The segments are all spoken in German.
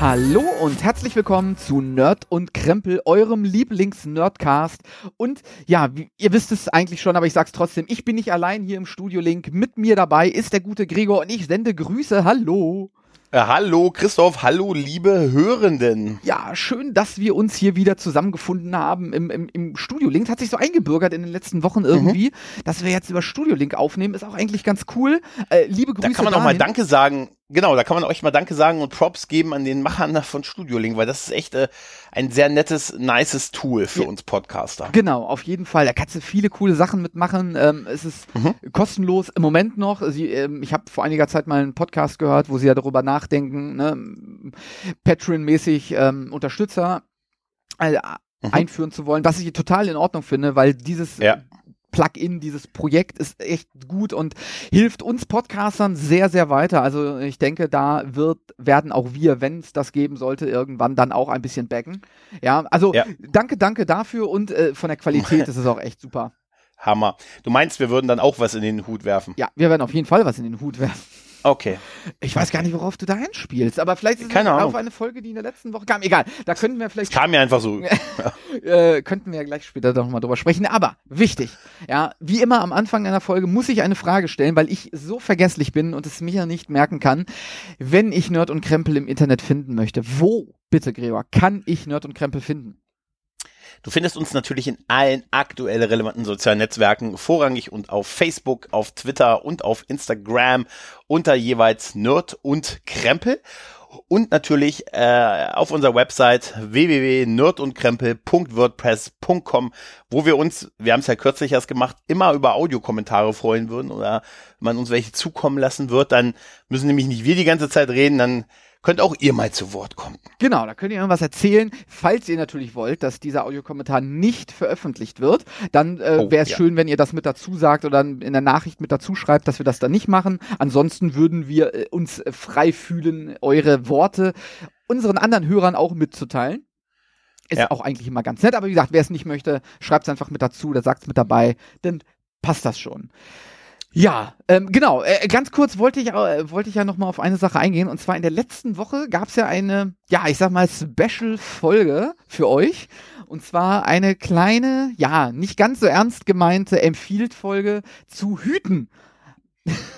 Hallo und herzlich willkommen zu Nerd und Krempel, eurem Lieblings-Nerdcast. Und ja, ihr wisst es eigentlich schon, aber ich sag's trotzdem, ich bin nicht allein hier im Studio Link. Mit mir dabei ist der gute Gregor und ich sende Grüße. Hallo. Äh, hallo Christoph, hallo liebe Hörenden. Ja, schön, dass wir uns hier wieder zusammengefunden haben im, im, im Studio Link. Hat sich so eingebürgert in den letzten Wochen irgendwie, mhm. dass wir jetzt über Studio Link aufnehmen. Ist auch eigentlich ganz cool. Äh, liebe Grüße. Da kann man auch mal Danke sagen Genau, da kann man euch mal Danke sagen und Props geben an den Machern von Studio Link, weil das ist echt äh, ein sehr nettes, nices Tool für ja. uns Podcaster. Genau, auf jeden Fall. Da kannst du viele coole Sachen mitmachen. Ähm, es ist mhm. kostenlos im Moment noch. Sie, ähm, ich habe vor einiger Zeit mal einen Podcast gehört, wo sie ja darüber nachdenken, ne, Patreon-mäßig ähm, Unterstützer äh, mhm. einführen zu wollen, was ich total in Ordnung finde, weil dieses ja. Plugin, dieses Projekt ist echt gut und hilft uns Podcastern sehr, sehr weiter. Also ich denke, da wird, werden auch wir, wenn es das geben sollte, irgendwann dann auch ein bisschen backen. Ja, also ja. danke, danke dafür und äh, von der Qualität ist es auch echt super. Hammer. Du meinst, wir würden dann auch was in den Hut werfen? Ja, wir werden auf jeden Fall was in den Hut werfen. Okay. Ich weiß gar nicht, worauf du da hinspielst, aber vielleicht ist Keine es Ahnung. auf eine Folge, die in der letzten Woche kam. Egal, da könnten wir vielleicht. Es kam mir einfach so. äh, könnten wir ja gleich später noch mal drüber sprechen. Aber wichtig, ja, wie immer am Anfang einer Folge muss ich eine Frage stellen, weil ich so vergesslich bin und es mir nicht merken kann, wenn ich Nerd und Krempel im Internet finden möchte. Wo, bitte, Gregor, kann ich Nerd und Krempel finden? Du findest uns natürlich in allen aktuell relevanten sozialen Netzwerken, vorrangig und auf Facebook, auf Twitter und auf Instagram unter jeweils Nerd und Krempel. Und natürlich äh, auf unserer Website www.nerdundkrempel.wordpress.com, wo wir uns, wir haben es ja kürzlich erst gemacht, immer über Audiokommentare freuen würden oder man uns welche zukommen lassen wird, dann müssen nämlich nicht wir die ganze Zeit reden, dann könnt auch ihr mal zu Wort kommen. Genau, da könnt ihr irgendwas erzählen. Falls ihr natürlich wollt, dass dieser Audiokommentar nicht veröffentlicht wird, dann äh, oh, wäre es ja. schön, wenn ihr das mit dazu sagt oder in der Nachricht mit dazu schreibt, dass wir das dann nicht machen. Ansonsten würden wir äh, uns frei fühlen, eure Worte unseren anderen Hörern auch mitzuteilen. Ist ja. auch eigentlich immer ganz nett, aber wie gesagt, wer es nicht möchte, schreibt es einfach mit dazu oder sagt es mit dabei, dann passt das schon. Ja, ähm, genau. Äh, ganz kurz wollte ich, äh, wollte ich ja noch mal auf eine Sache eingehen. Und zwar in der letzten Woche gab es ja eine, ja, ich sag mal, Special-Folge für euch. Und zwar eine kleine, ja, nicht ganz so ernst gemeinte Empfiehlt-Folge zu Hüten.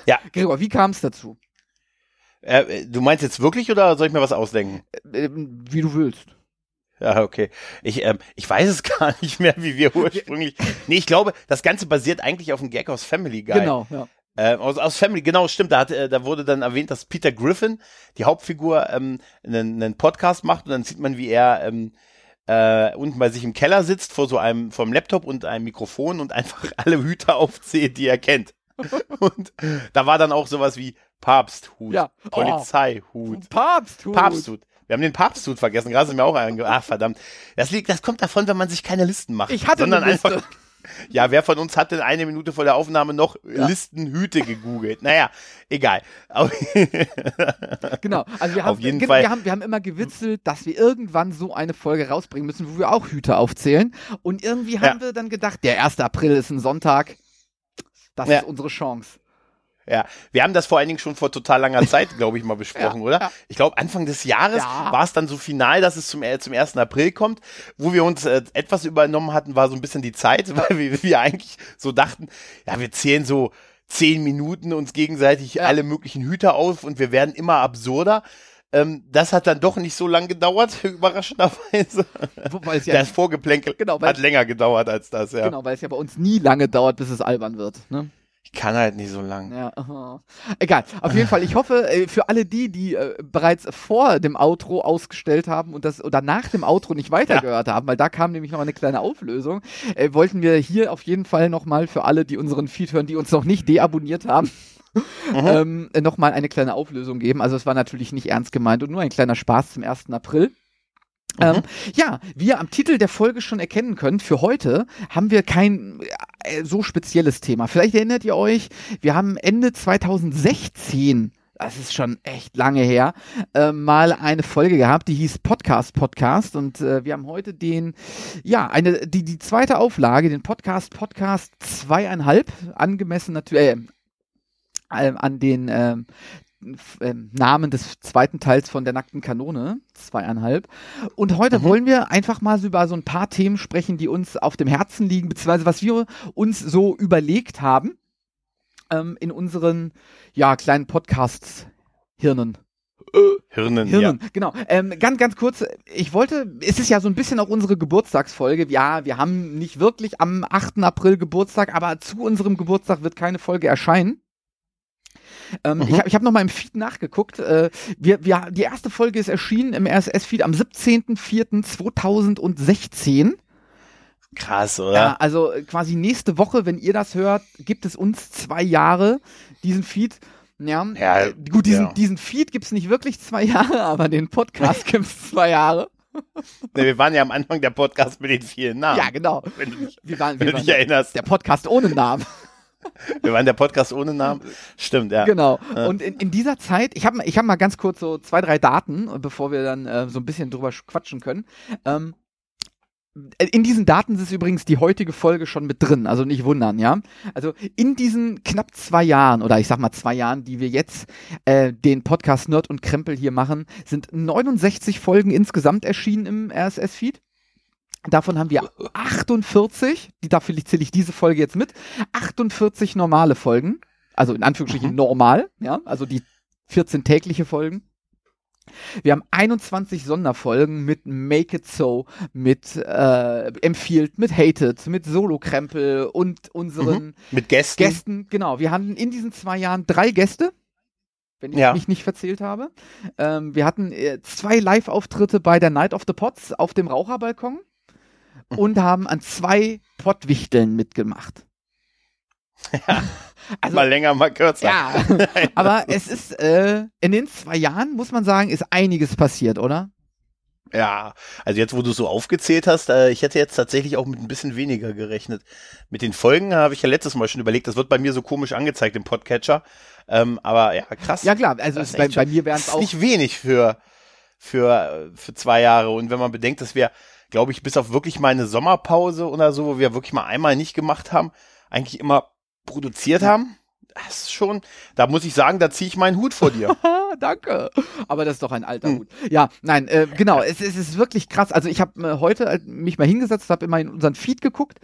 Ja. Gregor, wie kam es dazu? Äh, du meinst jetzt wirklich oder soll ich mir was ausdenken? Äh, wie du willst. Ja, okay. Ich, ähm, ich weiß es gar nicht mehr, wie wir ursprünglich. nee, ich glaube, das Ganze basiert eigentlich auf einem Gag aus Family Guy. Genau, ja. Äh, aus, aus Family, genau, stimmt. Da, hat, äh, da wurde dann erwähnt, dass Peter Griffin, die Hauptfigur, ähm, einen, einen Podcast macht und dann sieht man, wie er ähm, äh, unten bei sich im Keller sitzt vor so einem, vor einem Laptop und einem Mikrofon und einfach alle Hüte aufzählt, die er kennt. und da war dann auch sowas wie Papsthut, ja. Polizeihut, oh, Papsthut. Papsthut. Wir haben den Papsthut vergessen, gerade ist mir auch ein, ah verdammt. Das liegt, das kommt davon, wenn man sich keine Listen macht. Ich hatte sondern eine Liste. einfach. Ja, wer von uns hat denn eine Minute vor der Aufnahme noch ja. Listenhüte gegoogelt? Naja, egal. genau. Also wir haben, Auf jeden Fall. Wir haben, wir haben immer gewitzelt, dass wir irgendwann so eine Folge rausbringen müssen, wo wir auch Hüte aufzählen. Und irgendwie haben ja. wir dann gedacht, der 1. April ist ein Sonntag. Das ja. ist unsere Chance. Ja, wir haben das vor allen Dingen schon vor total langer Zeit, glaube ich, mal besprochen, ja, oder? Ja. Ich glaube, Anfang des Jahres ja. war es dann so final, dass es zum, zum 1. April kommt. Wo wir uns äh, etwas übernommen hatten, war so ein bisschen die Zeit, weil wir, wir eigentlich so dachten, ja, wir zählen so zehn Minuten uns gegenseitig alle möglichen Hüter auf und wir werden immer absurder. Ähm, das hat dann doch nicht so lange gedauert, überraschenderweise. Weil es ja das Vorgeplänkel genau, hat länger gedauert als das, ja. Genau, weil es ja bei uns nie lange dauert, bis es albern wird. Ne? Ich kann halt nicht so lang. Ja, aha. Egal. Auf jeden Fall, ich hoffe, äh, für alle die, die äh, bereits vor dem Outro ausgestellt haben und das oder nach dem Outro nicht weitergehört ja. haben, weil da kam nämlich noch eine kleine Auflösung, äh, wollten wir hier auf jeden Fall nochmal für alle, die unseren Feed hören, die uns noch nicht deabonniert haben, mhm. ähm, nochmal eine kleine Auflösung geben. Also es war natürlich nicht ernst gemeint und nur ein kleiner Spaß zum 1. April. Ähm, mhm. ja, wie ihr am Titel der Folge schon erkennen könnt, für heute haben wir kein äh, so spezielles Thema. Vielleicht erinnert ihr euch, wir haben Ende 2016 das ist schon echt lange her, äh, mal eine Folge gehabt, die hieß Podcast Podcast und äh, wir haben heute den, ja, eine, die, die zweite Auflage, den Podcast Podcast zweieinhalb, angemessen natürlich, äh, an den äh, Namen des zweiten Teils von der nackten Kanone, zweieinhalb. Und heute mhm. wollen wir einfach mal so über so ein paar Themen sprechen, die uns auf dem Herzen liegen, beziehungsweise was wir uns so überlegt haben ähm, in unseren ja, kleinen Podcast-Hirnen. Hirnen, Hirnen, ja. genau. Ähm, ganz, ganz kurz, ich wollte, es ist ja so ein bisschen auch unsere Geburtstagsfolge. Ja, wir haben nicht wirklich am 8. April Geburtstag, aber zu unserem Geburtstag wird keine Folge erscheinen. Ähm, mhm. Ich habe ich hab noch mal im Feed nachgeguckt. Äh, wir, wir, die erste Folge ist erschienen im RSS-Feed am 17.04.2016. Krass, oder? Ja, also äh, quasi nächste Woche, wenn ihr das hört, gibt es uns zwei Jahre, diesen Feed. Ja, ja äh, gut, diesen, ja. diesen Feed gibt es nicht wirklich zwei Jahre, aber den Podcast gibt es zwei Jahre. nee, wir waren ja am Anfang der Podcast mit den vielen Namen. Ja, genau. Wenn du wir waren, wenn wir du dich erinnerst. Der Podcast ohne Namen. Wir waren der Podcast ohne Namen. Stimmt, ja. Genau. Und in, in dieser Zeit, ich habe ich hab mal ganz kurz so zwei, drei Daten, bevor wir dann äh, so ein bisschen drüber quatschen können. Ähm, in diesen Daten ist übrigens die heutige Folge schon mit drin, also nicht wundern, ja. Also in diesen knapp zwei Jahren oder ich sag mal zwei Jahren, die wir jetzt äh, den Podcast Nerd und Krempel hier machen, sind 69 Folgen insgesamt erschienen im RSS-Feed. Davon haben wir 48, die dafür zähle ich diese Folge jetzt mit, 48 normale Folgen, also in Anführungsstrichen mhm. normal, ja, also die 14 tägliche Folgen. Wir haben 21 Sonderfolgen mit Make It So, mit äh, Empfiehlt, mit Hated, mit Solo-Krempel und unseren mhm. mit Gästen. Gästen. Genau, wir hatten in diesen zwei Jahren drei Gäste, wenn ich ja. mich nicht verzählt habe. Ähm, wir hatten äh, zwei Live-Auftritte bei der Night of the Pots auf dem Raucherbalkon und haben an zwei Pottwichteln mitgemacht. Ja, also, mal länger, mal kürzer. Ja, aber es ist, äh, in den zwei Jahren, muss man sagen, ist einiges passiert, oder? Ja, also jetzt, wo du so aufgezählt hast, äh, ich hätte jetzt tatsächlich auch mit ein bisschen weniger gerechnet. Mit den Folgen habe ich ja letztes Mal schon überlegt, das wird bei mir so komisch angezeigt im Podcatcher. Ähm, aber ja, krass. Ja klar, also bei, bei, mir wären es auch. Nicht wenig für, für, für zwei Jahre. Und wenn man bedenkt, dass wir glaube ich, bis auf wirklich mal eine Sommerpause oder so, wo wir wirklich mal einmal nicht gemacht haben, eigentlich immer produziert haben. Das ist schon, da muss ich sagen, da ziehe ich meinen Hut vor dir. Danke. Aber das ist doch ein alter hm. Hut. Ja, nein, äh, genau, es, es, ist wirklich krass. Also ich habe äh, heute äh, mich mal hingesetzt, habe immer in unseren Feed geguckt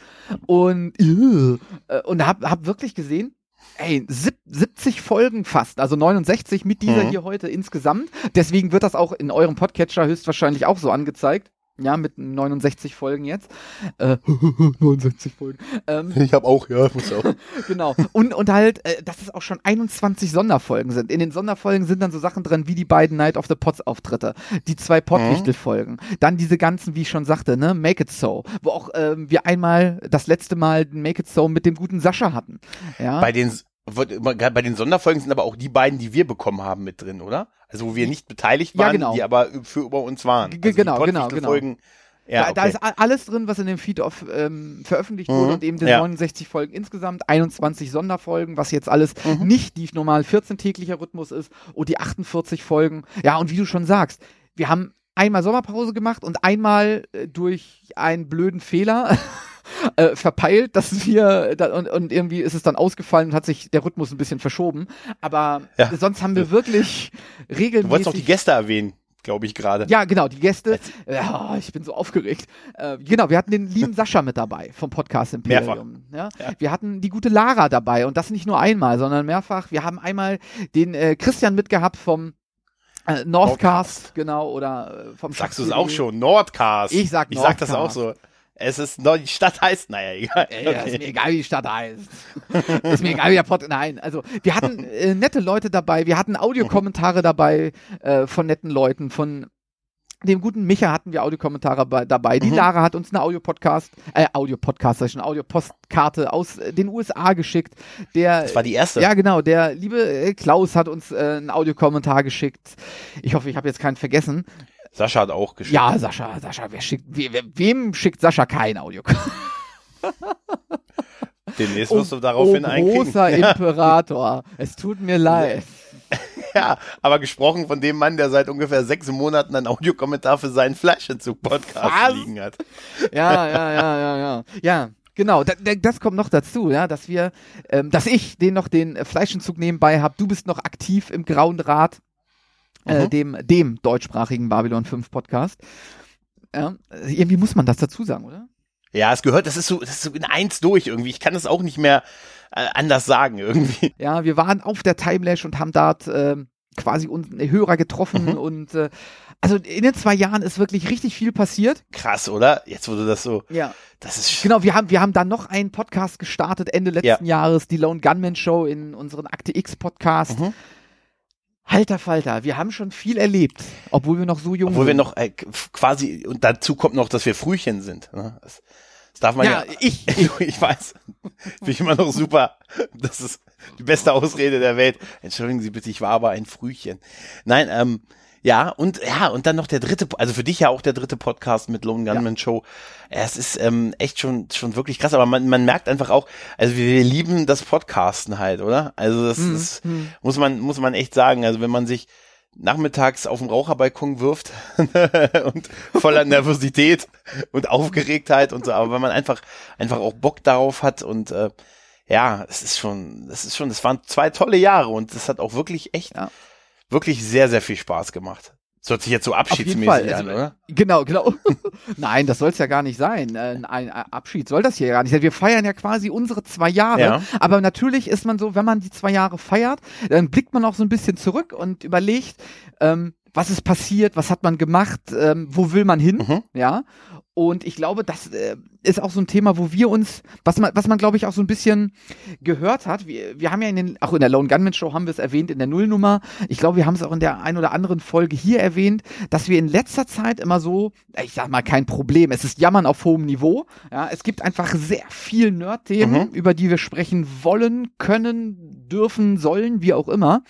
und, äh, und habe hab wirklich gesehen, ey, 70 Folgen fast, also 69 mit dieser mhm. hier heute insgesamt. Deswegen wird das auch in eurem Podcatcher höchstwahrscheinlich auch so angezeigt. Ja, mit 69 Folgen jetzt. Äh, 69 Folgen. Ähm, ich habe auch, ja, muss auch. genau. Und, und halt, äh, dass es auch schon 21 Sonderfolgen sind. In den Sonderfolgen sind dann so Sachen drin, wie die beiden Night of the Pots Auftritte, die zwei Pottwichtel-Folgen, mhm. dann diese ganzen, wie ich schon sagte, ne, Make It So, wo auch ähm, wir einmal das letzte Mal Make It So mit dem guten Sascha hatten. Ja. Bei den bei den Sonderfolgen sind aber auch die beiden, die wir bekommen haben, mit drin, oder? Also wo wir nicht beteiligt waren, ja, genau. die aber für über uns waren. Also genau, genau, genau. Folgen, ja, da, okay. da, ist alles drin, was in dem Feed of, ähm, veröffentlicht mhm. wurde und eben die ja. 69 Folgen insgesamt, 21 Sonderfolgen, was jetzt alles mhm. nicht die normal 14-täglicher Rhythmus ist und die 48 Folgen. Ja, und wie du schon sagst, wir haben einmal Sommerpause gemacht und einmal äh, durch einen blöden Fehler äh, verpeilt, dass wir da, und, und irgendwie ist es dann ausgefallen und hat sich der Rhythmus ein bisschen verschoben. Aber ja. sonst haben wir wirklich regelmäßig. Du wolltest noch die Gäste erwähnen glaube ich gerade. Ja, genau, die Gäste. Ja, ich bin so aufgeregt. Äh, genau, wir hatten den lieben Sascha mit dabei vom Podcast Imperium. Ja? ja? Wir hatten die gute Lara dabei und das nicht nur einmal, sondern mehrfach. Wir haben einmal den äh, Christian mitgehabt vom äh, Nordcast, Nordcast, genau, oder äh, vom Sagst du es auch schon? Nordcast. Ich sag Nordcast. Ich sag das auch so. Es ist noch, die Stadt heißt, naja, egal. Ja, okay. Ist mir egal, wie die Stadt heißt. ist mir egal, wie der Pod, nein. Also, wir hatten äh, nette Leute dabei, wir hatten Audiokommentare dabei äh, von netten Leuten, von dem guten Micha hatten wir Audiokommentare dabei. Die mhm. Lara hat uns eine Audio-Podcast, äh, Audio-Podcast, eine Audio-Postkarte aus äh, den USA geschickt. Der, das war die erste. Ja, genau. Der liebe äh, Klaus hat uns äh, einen Audiokommentar geschickt. Ich hoffe, ich habe jetzt keinen vergessen. Sascha hat auch geschickt. Ja, Sascha, Sascha, wer schickt, we, wem schickt Sascha kein Audio? Demnächst wirst du daraufhin oh, einkriegen. großer Imperator, es tut mir leid. ja, aber gesprochen von dem Mann, der seit ungefähr sechs Monaten einen Audiokommentar für seinen Fleischentzug-Podcast liegen hat. Ja, ja, ja, ja, ja. Ja, Genau, das kommt noch dazu, ja, dass wir, ähm, dass ich den noch den Fleischentzug nebenbei habe. Du bist noch aktiv im Grauen Rat, äh, mhm. dem, dem deutschsprachigen Babylon 5 Podcast. Ja, irgendwie muss man das dazu sagen, oder? Ja, es gehört, das ist so, das ist so in eins durch irgendwie. Ich kann das auch nicht mehr äh, anders sagen irgendwie. Ja, wir waren auf der Timelash und haben dort äh, quasi unsere Hörer getroffen mhm. und äh, also in den zwei Jahren ist wirklich richtig viel passiert. Krass, oder? Jetzt wurde das so. Ja. Das ist genau. Wir haben wir haben dann noch einen Podcast gestartet Ende letzten ja. Jahres, die Lone Gunman Show in unseren Akte X Podcast. Mhm. Halter Falter, wir haben schon viel erlebt, obwohl wir noch so jung obwohl sind. Obwohl wir noch äh, quasi, und dazu kommt noch, dass wir Frühchen sind. Ne? Das, das darf man ja. ja ich, ich, ich weiß. Bin ich immer noch super. Das ist die beste Ausrede der Welt. Entschuldigen Sie bitte, ich war aber ein Frühchen. Nein, ähm, ja, und ja, und dann noch der dritte, also für dich ja auch der dritte Podcast mit Lone Gunman ja. Show. Es ist ähm, echt schon schon wirklich krass, aber man, man merkt einfach auch, also wir lieben das Podcasten halt, oder? Also das, mhm. das mhm. muss man muss man echt sagen. Also wenn man sich nachmittags auf dem Raucherbalkon wirft und voller Nervosität und Aufgeregtheit und so, aber wenn man einfach einfach auch Bock darauf hat und äh, ja, es ist schon, das ist schon, das waren zwei tolle Jahre und das hat auch wirklich echt ja wirklich sehr, sehr viel Spaß gemacht. Das hört sich jetzt so abschiedsmäßig an, also, oder? Genau, genau. Nein, das soll es ja gar nicht sein. Äh, ein Abschied soll das hier gar nicht sein. Wir feiern ja quasi unsere zwei Jahre. Ja. Aber natürlich ist man so, wenn man die zwei Jahre feiert, dann blickt man auch so ein bisschen zurück und überlegt, ähm, was ist passiert, was hat man gemacht, ähm, wo will man hin, mhm. ja. Und ich glaube, das äh, ist auch so ein Thema, wo wir uns, was man, was man glaube ich auch so ein bisschen gehört hat. Wir, wir haben ja in den, auch in der Lone Gunman Show haben wir es erwähnt in der Nullnummer. Ich glaube, wir haben es auch in der ein oder anderen Folge hier erwähnt, dass wir in letzter Zeit immer so, ich sag mal kein Problem, es ist Jammern auf hohem Niveau. Ja, es gibt einfach sehr viel Nerd-Themen, mhm. über die wir sprechen wollen, können, dürfen, sollen, wie auch immer.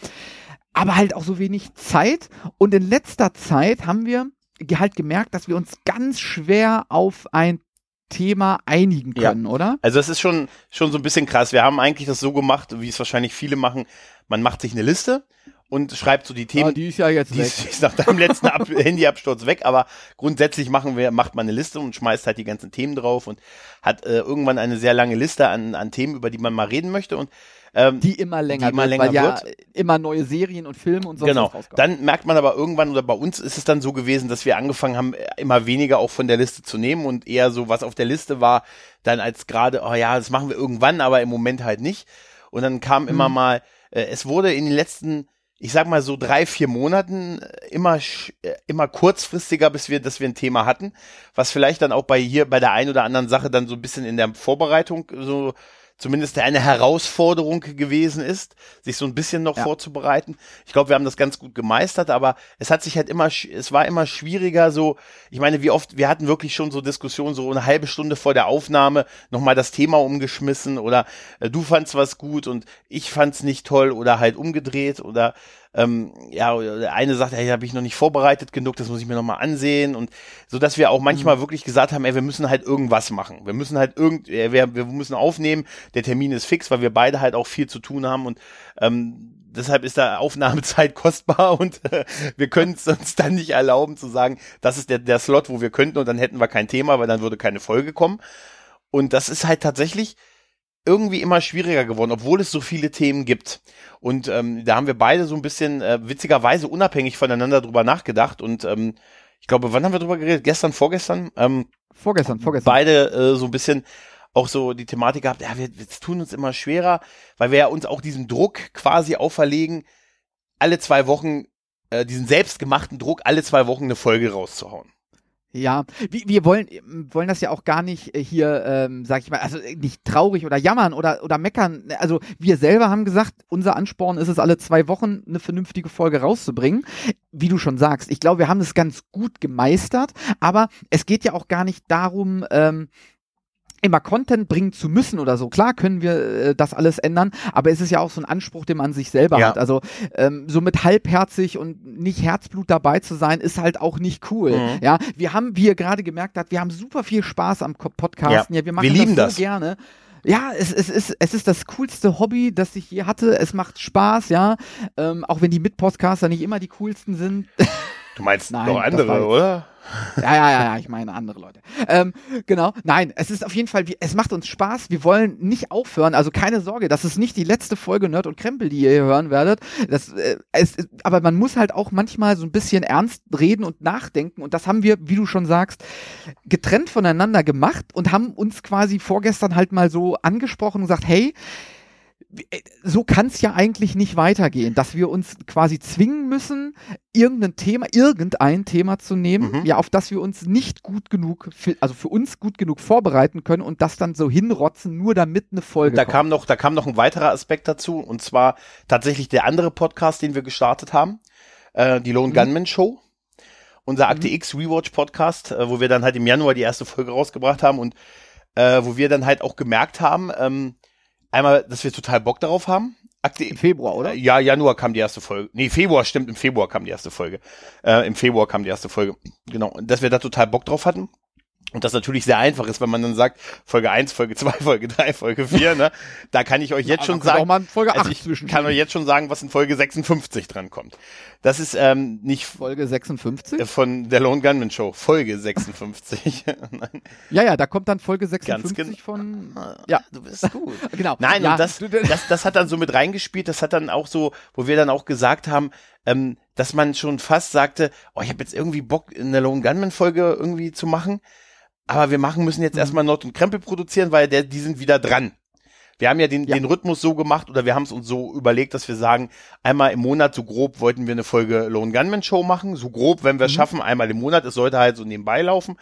Aber halt auch so wenig Zeit. Und in letzter Zeit haben wir halt gemerkt, dass wir uns ganz schwer auf ein Thema einigen können, ja. oder? Also es ist schon, schon so ein bisschen krass. Wir haben eigentlich das so gemacht, wie es wahrscheinlich viele machen. Man macht sich eine Liste und schreibt so die Themen. Ja, die ist ja jetzt die weg. Ist, die ist nach deinem letzten Ab Handyabsturz weg, aber grundsätzlich machen wir, macht man eine Liste und schmeißt halt die ganzen Themen drauf und hat äh, irgendwann eine sehr lange Liste an, an Themen, über die man mal reden möchte und ähm, die immer länger, die immer wird, länger weil ja wird. immer neue Serien und Filme und so Genau. Dann merkt man aber irgendwann, oder bei uns ist es dann so gewesen, dass wir angefangen haben, immer weniger auch von der Liste zu nehmen und eher so, was auf der Liste war, dann als gerade, oh ja, das machen wir irgendwann, aber im Moment halt nicht. Und dann kam mhm. immer mal, äh, es wurde in den letzten ich sag mal so drei, vier Monaten äh, immer, äh, immer kurzfristiger, bis wir, dass wir ein Thema hatten, was vielleicht dann auch bei hier, bei der einen oder anderen Sache dann so ein bisschen in der Vorbereitung so zumindest eine Herausforderung gewesen ist, sich so ein bisschen noch ja. vorzubereiten. Ich glaube, wir haben das ganz gut gemeistert, aber es hat sich halt immer, es war immer schwieriger so, ich meine, wie oft, wir hatten wirklich schon so Diskussionen, so eine halbe Stunde vor der Aufnahme nochmal das Thema umgeschmissen oder äh, du fandst was gut und ich fand's nicht toll oder halt umgedreht oder ähm, ja, eine sagt, hey, habe ich noch nicht vorbereitet genug, das muss ich mir noch mal ansehen. Und so, dass wir auch manchmal mhm. wirklich gesagt haben, ey, wir müssen halt irgendwas machen, wir müssen halt irgend, äh, wir, wir müssen aufnehmen, der Termin ist fix, weil wir beide halt auch viel zu tun haben. Und ähm, deshalb ist da Aufnahmezeit kostbar. Und äh, wir können es uns dann nicht erlauben zu sagen, das ist der, der Slot, wo wir könnten. Und dann hätten wir kein Thema, weil dann würde keine Folge kommen. Und das ist halt tatsächlich irgendwie immer schwieriger geworden, obwohl es so viele Themen gibt. Und ähm, da haben wir beide so ein bisschen äh, witzigerweise unabhängig voneinander drüber nachgedacht. Und ähm, ich glaube, wann haben wir drüber geredet? Gestern, vorgestern? Ähm, vorgestern, vorgestern. Beide äh, so ein bisschen auch so die Thematik gehabt, ja, wir, wir tun uns immer schwerer, weil wir ja uns auch diesen Druck quasi auferlegen, alle zwei Wochen, äh, diesen selbstgemachten Druck, alle zwei Wochen eine Folge rauszuhauen. Ja, wir, wir wollen, wollen das ja auch gar nicht äh, hier, ähm, sag ich mal, also nicht traurig oder jammern oder, oder meckern. Also wir selber haben gesagt, unser Ansporn ist es, alle zwei Wochen eine vernünftige Folge rauszubringen. Wie du schon sagst, ich glaube, wir haben es ganz gut gemeistert, aber es geht ja auch gar nicht darum, ähm, immer Content bringen zu müssen oder so. Klar können wir äh, das alles ändern, aber es ist ja auch so ein Anspruch, den man sich selber ja. hat. Also ähm, so mit halbherzig und nicht Herzblut dabei zu sein, ist halt auch nicht cool. Mhm. Ja, wir haben, wie ihr gerade gemerkt habt, wir haben super viel Spaß am Podcasten. Ja, ja wir machen wir lieben das, so gerne. ja, es, es, ist, es ist das coolste Hobby, das ich je hatte. Es macht Spaß, ja. Ähm, auch wenn die Mitpodcaster nicht immer die coolsten sind. Du meinst Nein, noch andere, oder? Ja, ja, ja, ja, ich meine andere Leute. Ähm, genau. Nein, es ist auf jeden Fall, es macht uns Spaß. Wir wollen nicht aufhören. Also keine Sorge, das ist nicht die letzte Folge Nerd und Krempel, die ihr hier hören werdet. Das, äh, es, aber man muss halt auch manchmal so ein bisschen ernst reden und nachdenken. Und das haben wir, wie du schon sagst, getrennt voneinander gemacht und haben uns quasi vorgestern halt mal so angesprochen und gesagt, hey, so kann es ja eigentlich nicht weitergehen, dass wir uns quasi zwingen müssen, irgendein Thema, irgendein Thema zu nehmen, mhm. ja, auf das wir uns nicht gut genug, also für uns gut genug vorbereiten können und das dann so hinrotzen, nur damit eine Folge. Da kommt. kam noch, da kam noch ein weiterer Aspekt dazu und zwar tatsächlich der andere Podcast, den wir gestartet haben, äh, die Lone mhm. Gunman Show. Unser Akte mhm. X Rewatch Podcast, äh, wo wir dann halt im Januar die erste Folge rausgebracht haben und äh, wo wir dann halt auch gemerkt haben, ähm, Einmal, dass wir total Bock darauf haben. Akte Im Februar, oder? Ja, Januar kam die erste Folge. Nee, Februar, stimmt, im Februar kam die erste Folge. Äh, Im Februar kam die erste Folge. Genau. Dass wir da total Bock drauf hatten. Und das natürlich sehr einfach ist, wenn man dann sagt, Folge 1, Folge 2, Folge 3, Folge 4, ne? Da kann ich euch jetzt schon sagen, auch mal Folge 8 also ich kann euch jetzt schon sagen, was in Folge 56 dran kommt. Das ist ähm, nicht Folge 56 von der Lone Gunman Show, Folge 56. ja, ja, da kommt dann Folge 56 von Ja, du bist gut. genau. Nein, ja. und das, das das hat dann so mit reingespielt, das hat dann auch so, wo wir dann auch gesagt haben, ähm, dass man schon fast sagte, oh, ich habe jetzt irgendwie Bock in der Lone Gunman Folge irgendwie zu machen aber wir machen müssen jetzt mhm. erstmal Nord und Krempel produzieren, weil der, die sind wieder dran. Wir haben ja den, ja. den Rhythmus so gemacht oder wir haben es uns so überlegt, dass wir sagen, einmal im Monat so grob wollten wir eine Folge Lone Gunman Show machen. So grob, wenn wir es mhm. schaffen, einmal im Monat. Es sollte halt so nebenbei laufen.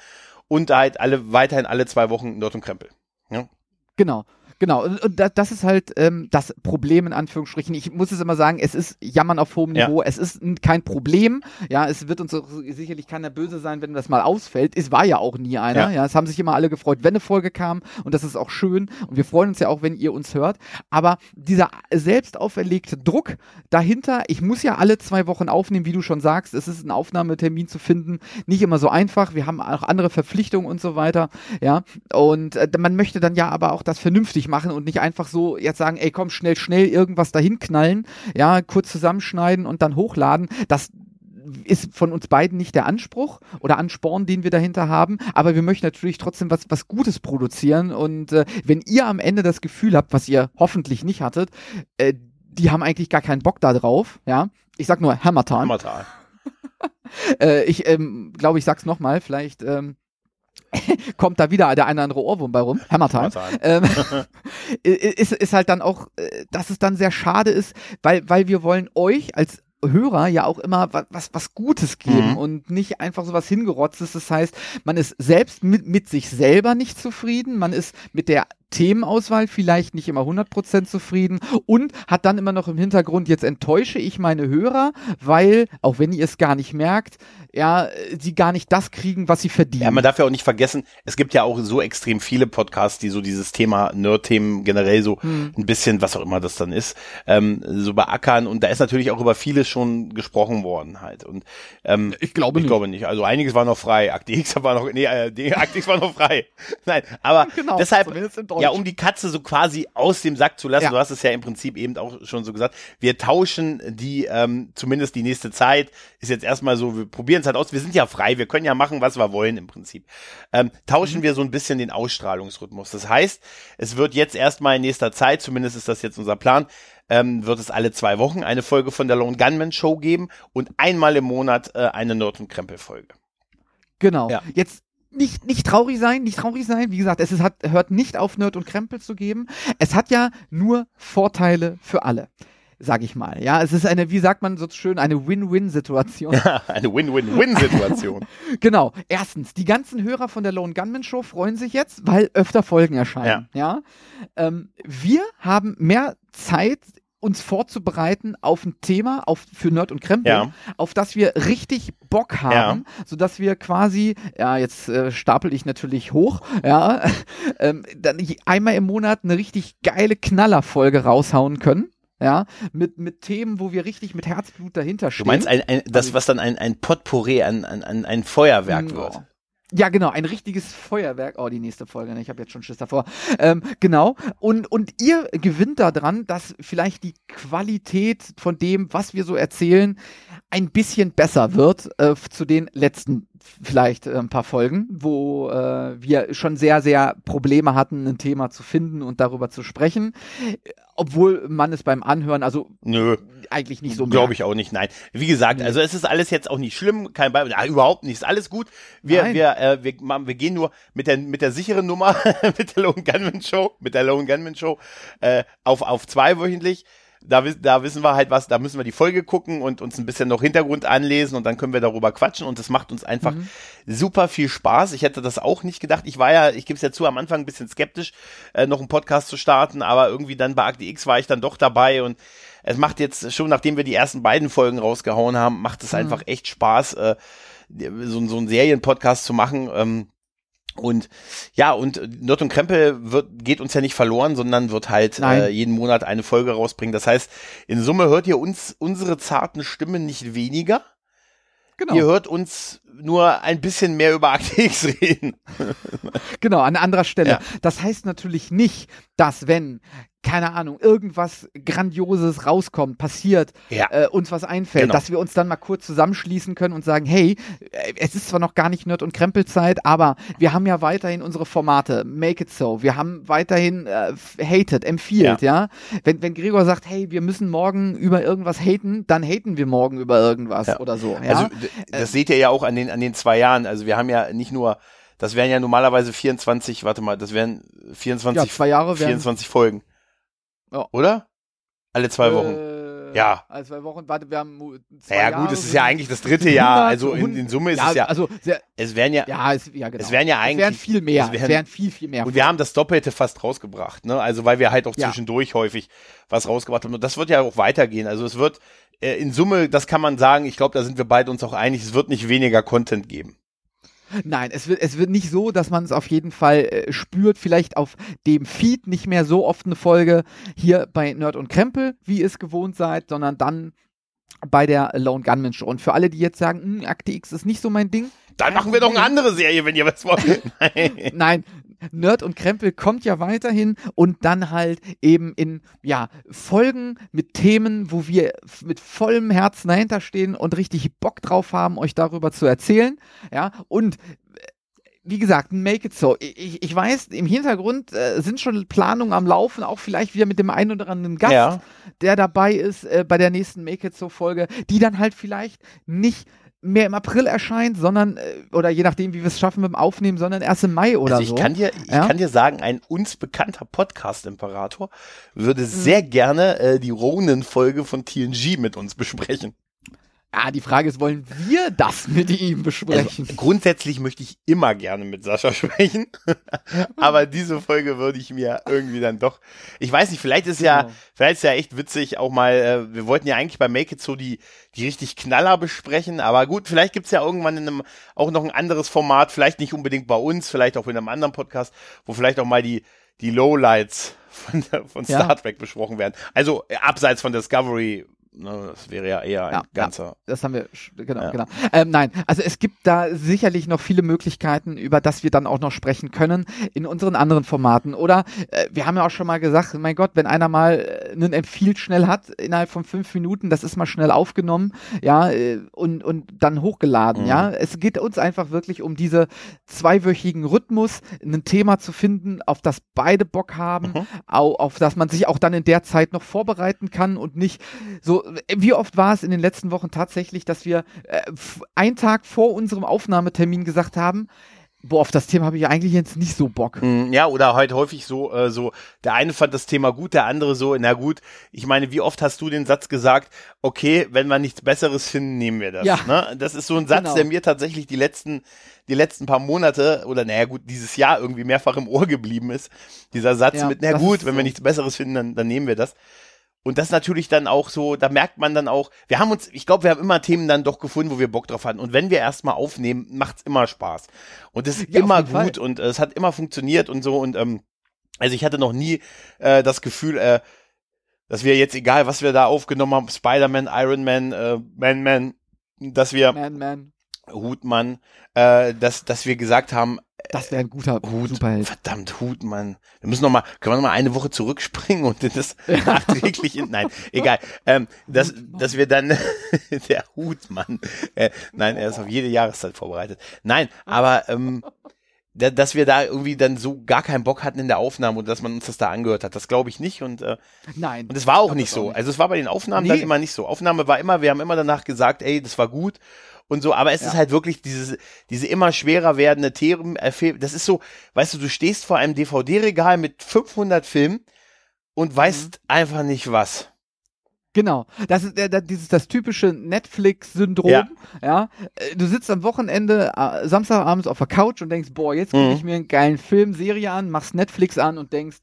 Und halt alle, weiterhin alle zwei Wochen Nord und Krempel. Ja? Genau. Genau, und, und das ist halt ähm, das Problem in Anführungsstrichen. Ich muss es immer sagen, es ist Jammern auf hohem Niveau. Ja. Es ist kein Problem. Ja, es wird uns sicherlich keiner böse sein, wenn das mal ausfällt. Es war ja auch nie einer. Ja. ja, es haben sich immer alle gefreut, wenn eine Folge kam. Und das ist auch schön. Und wir freuen uns ja auch, wenn ihr uns hört. Aber dieser selbst auferlegte Druck dahinter, ich muss ja alle zwei Wochen aufnehmen, wie du schon sagst. Es ist ein Aufnahmetermin zu finden. Nicht immer so einfach. Wir haben auch andere Verpflichtungen und so weiter. Ja, und äh, man möchte dann ja aber auch das vernünftig richtig machen und nicht einfach so jetzt sagen, ey komm, schnell, schnell irgendwas dahin knallen, ja, kurz zusammenschneiden und dann hochladen. Das ist von uns beiden nicht der Anspruch oder Ansporn, den wir dahinter haben, aber wir möchten natürlich trotzdem was, was Gutes produzieren und äh, wenn ihr am Ende das Gefühl habt, was ihr hoffentlich nicht hattet, äh, die haben eigentlich gar keinen Bock da drauf, ja, ich sag nur Hammertal. Hammertal. äh, ich ähm, glaube, ich sag's nochmal, vielleicht ähm, kommt da wieder der eine oder andere Ohrwurm bei rum, Hammertime, ähm, ist, ist halt dann auch, äh, dass es dann sehr schade ist, weil, weil wir wollen euch als Hörer ja auch immer was, was Gutes geben mhm. und nicht einfach so was hingerotztes. Das heißt, man ist selbst mit, mit sich selber nicht zufrieden, man ist mit der Themenauswahl vielleicht nicht immer 100% zufrieden und hat dann immer noch im Hintergrund, jetzt enttäusche ich meine Hörer, weil, auch wenn ihr es gar nicht merkt, ja, sie gar nicht das kriegen, was sie verdienen. Ja, man darf ja auch nicht vergessen, es gibt ja auch so extrem viele Podcasts, die so dieses Thema Nerd-Themen generell so hm. ein bisschen, was auch immer das dann ist, ähm, so beackern und da ist natürlich auch über vieles schon gesprochen worden halt und ähm, ich glaube ich nicht. glaube nicht. Also einiges war noch frei, Akte X war noch, nee, äh, Akte X war noch frei. Nein, aber genau, deshalb ja, um die Katze so quasi aus dem Sack zu lassen, ja. du hast es ja im Prinzip eben auch schon so gesagt, wir tauschen die, ähm, zumindest die nächste Zeit, ist jetzt erstmal so, wir probieren es halt aus, wir sind ja frei, wir können ja machen, was wir wollen im Prinzip. Ähm, tauschen mhm. wir so ein bisschen den Ausstrahlungsrhythmus. Das heißt, es wird jetzt erstmal in nächster Zeit, zumindest ist das jetzt unser Plan, ähm, wird es alle zwei Wochen eine Folge von der Lone Gunman Show geben und einmal im Monat äh, eine Nord- und Krempel-Folge. Genau. Ja. Jetzt nicht, nicht traurig sein, nicht traurig sein. Wie gesagt, es ist, hat, hört nicht auf Nerd und Krempel zu geben. Es hat ja nur Vorteile für alle sag ich mal. Ja, es ist eine, wie sagt man so schön, eine Win-Win-Situation. Ja, eine Win-Win-Win-Situation. genau. Erstens, die ganzen Hörer von der Lone Gunman Show freuen sich jetzt, weil öfter Folgen erscheinen. Ja. ja? Ähm, wir haben mehr Zeit uns vorzubereiten auf ein Thema, auf, für Nerd und Krempel, ja. auf das wir richtig Bock haben, ja. sodass wir quasi, ja, jetzt äh, stapel ich natürlich hoch, ja, ähm, dann einmal im Monat eine richtig geile Knallerfolge raushauen können. Ja, mit, mit Themen, wo wir richtig mit Herzblut dahinter stehen. Du meinst ein, ein, das, was dann ein, ein Potpourri, ein, ein, ein Feuerwerk oh. wird. Ja, genau, ein richtiges Feuerwerk. Oh, die nächste Folge, ne? ich habe jetzt schon Schiss davor. Ähm, genau, und, und ihr gewinnt daran, dass vielleicht die Qualität von dem, was wir so erzählen, ein bisschen besser wird äh, zu den letzten vielleicht äh, ein paar Folgen, wo äh, wir schon sehr, sehr Probleme hatten, ein Thema zu finden und darüber zu sprechen. Obwohl man es beim Anhören, also Nö. eigentlich nicht so Glaube ich auch nicht, nein. Wie gesagt, also es ist alles jetzt auch nicht schlimm, kein Be ja, überhaupt nicht, ist alles gut. Wir, nein. wir, äh, wir, wir gehen nur mit der, mit der sicheren Nummer, mit der Lone Gunman Show, mit der Lone Gunman Show, äh, auf, auf zweiwöchentlich da, da wissen wir halt was, da müssen wir die Folge gucken und uns ein bisschen noch Hintergrund anlesen und dann können wir darüber quatschen und das macht uns einfach mhm. super viel Spaß. Ich hätte das auch nicht gedacht. Ich war ja, ich gebe es ja zu, am Anfang ein bisschen skeptisch, äh, noch einen Podcast zu starten, aber irgendwie dann bei Akte X war ich dann doch dabei und es macht jetzt schon, nachdem wir die ersten beiden Folgen rausgehauen haben, macht es mhm. einfach echt Spaß, äh, so, so einen Serienpodcast zu machen. Ähm, und ja, und Nerd und Krempel wird, geht uns ja nicht verloren, sondern wird halt äh, jeden Monat eine Folge rausbringen. Das heißt, in Summe hört ihr uns unsere zarten Stimmen nicht weniger. Genau. Ihr hört uns nur ein bisschen mehr über ActX reden. genau, an anderer Stelle. Ja. Das heißt natürlich nicht, dass wenn keine Ahnung, irgendwas Grandioses rauskommt, passiert, ja. äh, uns was einfällt, genau. dass wir uns dann mal kurz zusammenschließen können und sagen, hey, äh, es ist zwar noch gar nicht Nerd- und Krempelzeit, aber wir haben ja weiterhin unsere Formate, Make It So, wir haben weiterhin äh, Hated, Empfiehlt, ja. ja. Wenn, wenn Gregor sagt, hey, wir müssen morgen über irgendwas haten, dann haten wir morgen über irgendwas ja. oder so. Ja? Also das äh, seht ihr ja auch an den, an den zwei Jahren, also wir haben ja nicht nur das wären ja normalerweise 24, warte mal, das wären 24, ja, zwei Jahre 24 Folgen. Ja. Oder? Alle zwei Wochen. Äh, ja. Alle zwei Wochen, warte, wir haben zwei naja, Jahre, gut, es ist ja eigentlich das dritte Jahr. Also in, in Summe ist ja, es ja. Also sehr, es wären ja. Ja, es, ja genau. Es wären ja eigentlich. Es wären viel mehr. Es wären, es wären viel, viel mehr. Und wir haben das Doppelte fast rausgebracht, ne? Also weil wir halt auch ja. zwischendurch häufig was rausgebracht haben. Und das wird ja auch weitergehen. Also es wird äh, in Summe, das kann man sagen, ich glaube, da sind wir beide uns auch einig, es wird nicht weniger Content geben. Nein, es wird, es wird nicht so, dass man es auf jeden Fall äh, spürt. Vielleicht auf dem Feed nicht mehr so oft eine Folge hier bei Nerd und Krempel, wie ihr es gewohnt seid, sondern dann bei der Lone Gunman Show. Und für alle, die jetzt sagen, hm, Akte X ist nicht so mein Ding. Dann machen wir doch eine andere Serie, wenn ihr was wollt. Nein. Nein, Nerd und Krempel kommt ja weiterhin und dann halt eben in ja Folgen mit Themen, wo wir mit vollem Herzen dahinter stehen und richtig Bock drauf haben, euch darüber zu erzählen. Ja, und äh, wie gesagt, make it so. Ich, ich weiß, im Hintergrund äh, sind schon Planungen am Laufen, auch vielleicht wieder mit dem einen oder anderen Gast, ja. der dabei ist äh, bei der nächsten Make it so Folge, die dann halt vielleicht nicht mehr im April erscheint, sondern, äh, oder je nachdem, wie wir es schaffen mit dem Aufnehmen, sondern erst im Mai oder also ich so. Kann dir, ich ja? kann dir sagen, ein uns bekannter Podcast-Imperator würde mhm. sehr gerne äh, die Ronin-Folge von TNG mit uns besprechen. Ja, die Frage ist, wollen wir das mit ihm besprechen? Also, grundsätzlich möchte ich immer gerne mit Sascha sprechen, aber diese Folge würde ich mir irgendwie dann doch, ich weiß nicht, vielleicht ist ja, genau. vielleicht ist ja echt witzig auch mal, äh, wir wollten ja eigentlich bei Make It so die, die richtig Knaller besprechen, aber gut, vielleicht gibt's ja irgendwann in einem, auch noch ein anderes Format, vielleicht nicht unbedingt bei uns, vielleicht auch in einem anderen Podcast, wo vielleicht auch mal die, die Lowlights von, von Star ja. Trek besprochen werden. Also abseits von Discovery Ne, das wäre ja eher ein ja, ganzer. Ja, das haben wir, genau, ja. genau. Ähm, nein, also es gibt da sicherlich noch viele Möglichkeiten, über das wir dann auch noch sprechen können in unseren anderen Formaten. Oder äh, wir haben ja auch schon mal gesagt, mein Gott, wenn einer mal äh, einen Empfiehlt schnell hat, innerhalb von fünf Minuten, das ist mal schnell aufgenommen, ja, äh, und, und dann hochgeladen, mhm. ja. Es geht uns einfach wirklich um diese zweiwöchigen Rhythmus, ein Thema zu finden, auf das beide Bock haben, mhm. auf, auf das man sich auch dann in der Zeit noch vorbereiten kann und nicht so wie oft war es in den letzten Wochen tatsächlich, dass wir äh, einen Tag vor unserem Aufnahmetermin gesagt haben, boah, auf das Thema habe ich eigentlich jetzt nicht so Bock. Hm, ja, oder halt häufig so, äh, so, der eine fand das Thema gut, der andere so, na gut, ich meine, wie oft hast du den Satz gesagt, okay, wenn wir nichts Besseres finden, nehmen wir das. Ja. Ne? Das ist so ein Satz, genau. der mir tatsächlich die letzten, die letzten paar Monate oder naja gut, dieses Jahr irgendwie mehrfach im Ohr geblieben ist. Dieser Satz ja, mit, na gut, wenn so. wir nichts Besseres finden, dann, dann nehmen wir das. Und das natürlich dann auch so, da merkt man dann auch, wir haben uns, ich glaube, wir haben immer Themen dann doch gefunden, wo wir Bock drauf hatten. Und wenn wir erstmal aufnehmen, macht's immer Spaß. Und es ist ja, immer gut Fall. und äh, es hat immer funktioniert und so. Und ähm, also ich hatte noch nie äh, das Gefühl, äh, dass wir jetzt, egal was wir da aufgenommen haben, Spider-Man, Iron Man, äh, Man-Man, dass wir Man, Man. Hutmann, äh, dass, dass wir gesagt haben, das wäre ein guter Hut, Superheld. Verdammt, Hutmann. Wir müssen noch mal, können wir noch mal eine Woche zurückspringen und das nachträglich in, nein, egal. Ähm, dass, dass wir dann, der Hutmann, äh, nein, er ist auf jede Jahreszeit vorbereitet. Nein, aber, ähm, da, dass wir da irgendwie dann so gar keinen Bock hatten in der Aufnahme und dass man uns das da angehört hat. Das glaube ich nicht und äh, nein. Und es war auch nicht so. Auch nicht. Also es war bei den Aufnahmen nee. dann immer nicht so. Aufnahme war immer, wir haben immer danach gesagt, ey, das war gut und so, aber es ja. ist halt wirklich dieses, diese immer schwerer werdende Themen, das ist so, weißt du, du stehst vor einem DVD-Regal mit 500 Filmen und weißt mhm. einfach nicht was. Genau, das ist der, dieses das typische Netflix-Syndrom. Ja. ja. Äh, du sitzt am Wochenende, äh, Samstagabends auf der Couch und denkst, boah, jetzt gucke mhm. ich mir einen geilen Film, Serie an, machst Netflix an und denkst,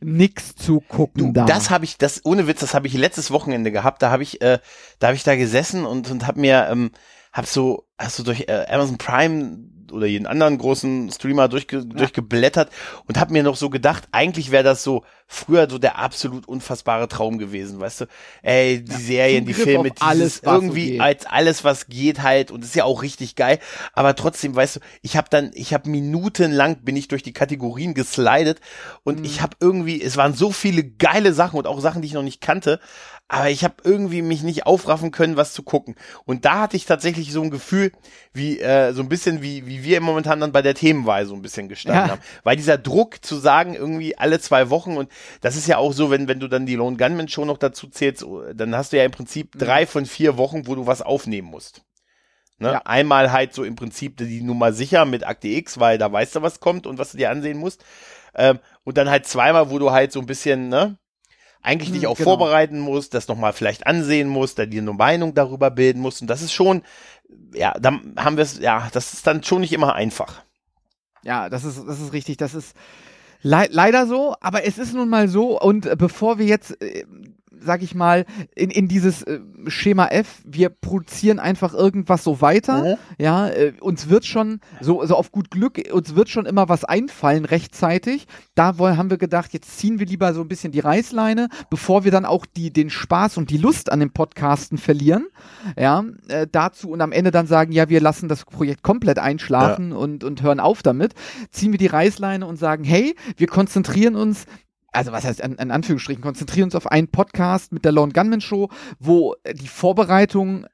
nix zu gucken du, da. Das habe ich, das ohne Witz, das habe ich letztes Wochenende gehabt. Da habe ich, äh, da habe ich da gesessen und und habe mir ähm, hab so, hast du durch äh, Amazon Prime oder jeden anderen großen Streamer durchge ja. durchgeblättert und hab mir noch so gedacht, eigentlich wäre das so früher so der absolut unfassbare Traum gewesen, weißt du? Ey, die ja, Serien, die Filme, dieses alles, irgendwie so als alles was geht halt und ist ja auch richtig geil, aber trotzdem, weißt du, ich habe dann ich habe minutenlang bin ich durch die Kategorien geslidet und mhm. ich habe irgendwie es waren so viele geile Sachen und auch Sachen, die ich noch nicht kannte, aber ich habe irgendwie mich nicht aufraffen können, was zu gucken. Und da hatte ich tatsächlich so ein Gefühl, wie äh, so ein bisschen wie wie wir momentan dann bei der Themenwahl so ein bisschen gestanden ja. haben, weil dieser Druck zu sagen irgendwie alle zwei Wochen und das ist ja auch so, wenn wenn du dann die Lone Gunman Show noch dazu zählst, dann hast du ja im Prinzip mhm. drei von vier Wochen, wo du was aufnehmen musst. Ne? Ja. Einmal halt so im Prinzip die Nummer sicher mit Akte X, weil da weißt du, was kommt und was du dir ansehen musst. Ähm, und dann halt zweimal, wo du halt so ein bisschen, ne, eigentlich dich hm, auch genau. vorbereiten musst, das nochmal vielleicht ansehen musst, da dir eine Meinung darüber bilden musst. Und das ist schon, ja, dann haben wir es, ja, das ist dann schon nicht immer einfach. Ja, das ist, das ist richtig. Das ist le leider so, aber es ist nun mal so. Und bevor wir jetzt äh, sag ich mal, in, in dieses äh, Schema F, wir produzieren einfach irgendwas so weiter. Mhm. Ja, äh, uns wird schon, so, so auf gut Glück, uns wird schon immer was einfallen rechtzeitig. Da wollen, haben wir gedacht, jetzt ziehen wir lieber so ein bisschen die Reißleine, bevor wir dann auch die, den Spaß und die Lust an dem Podcasten verlieren. Ja, äh, dazu und am Ende dann sagen, ja, wir lassen das Projekt komplett einschlafen ja. und, und hören auf damit. Ziehen wir die Reißleine und sagen, hey, wir konzentrieren uns also was heißt in, in Anführungsstrichen, konzentrieren uns auf einen Podcast mit der Lone Gunman Show, wo die Vorbereitung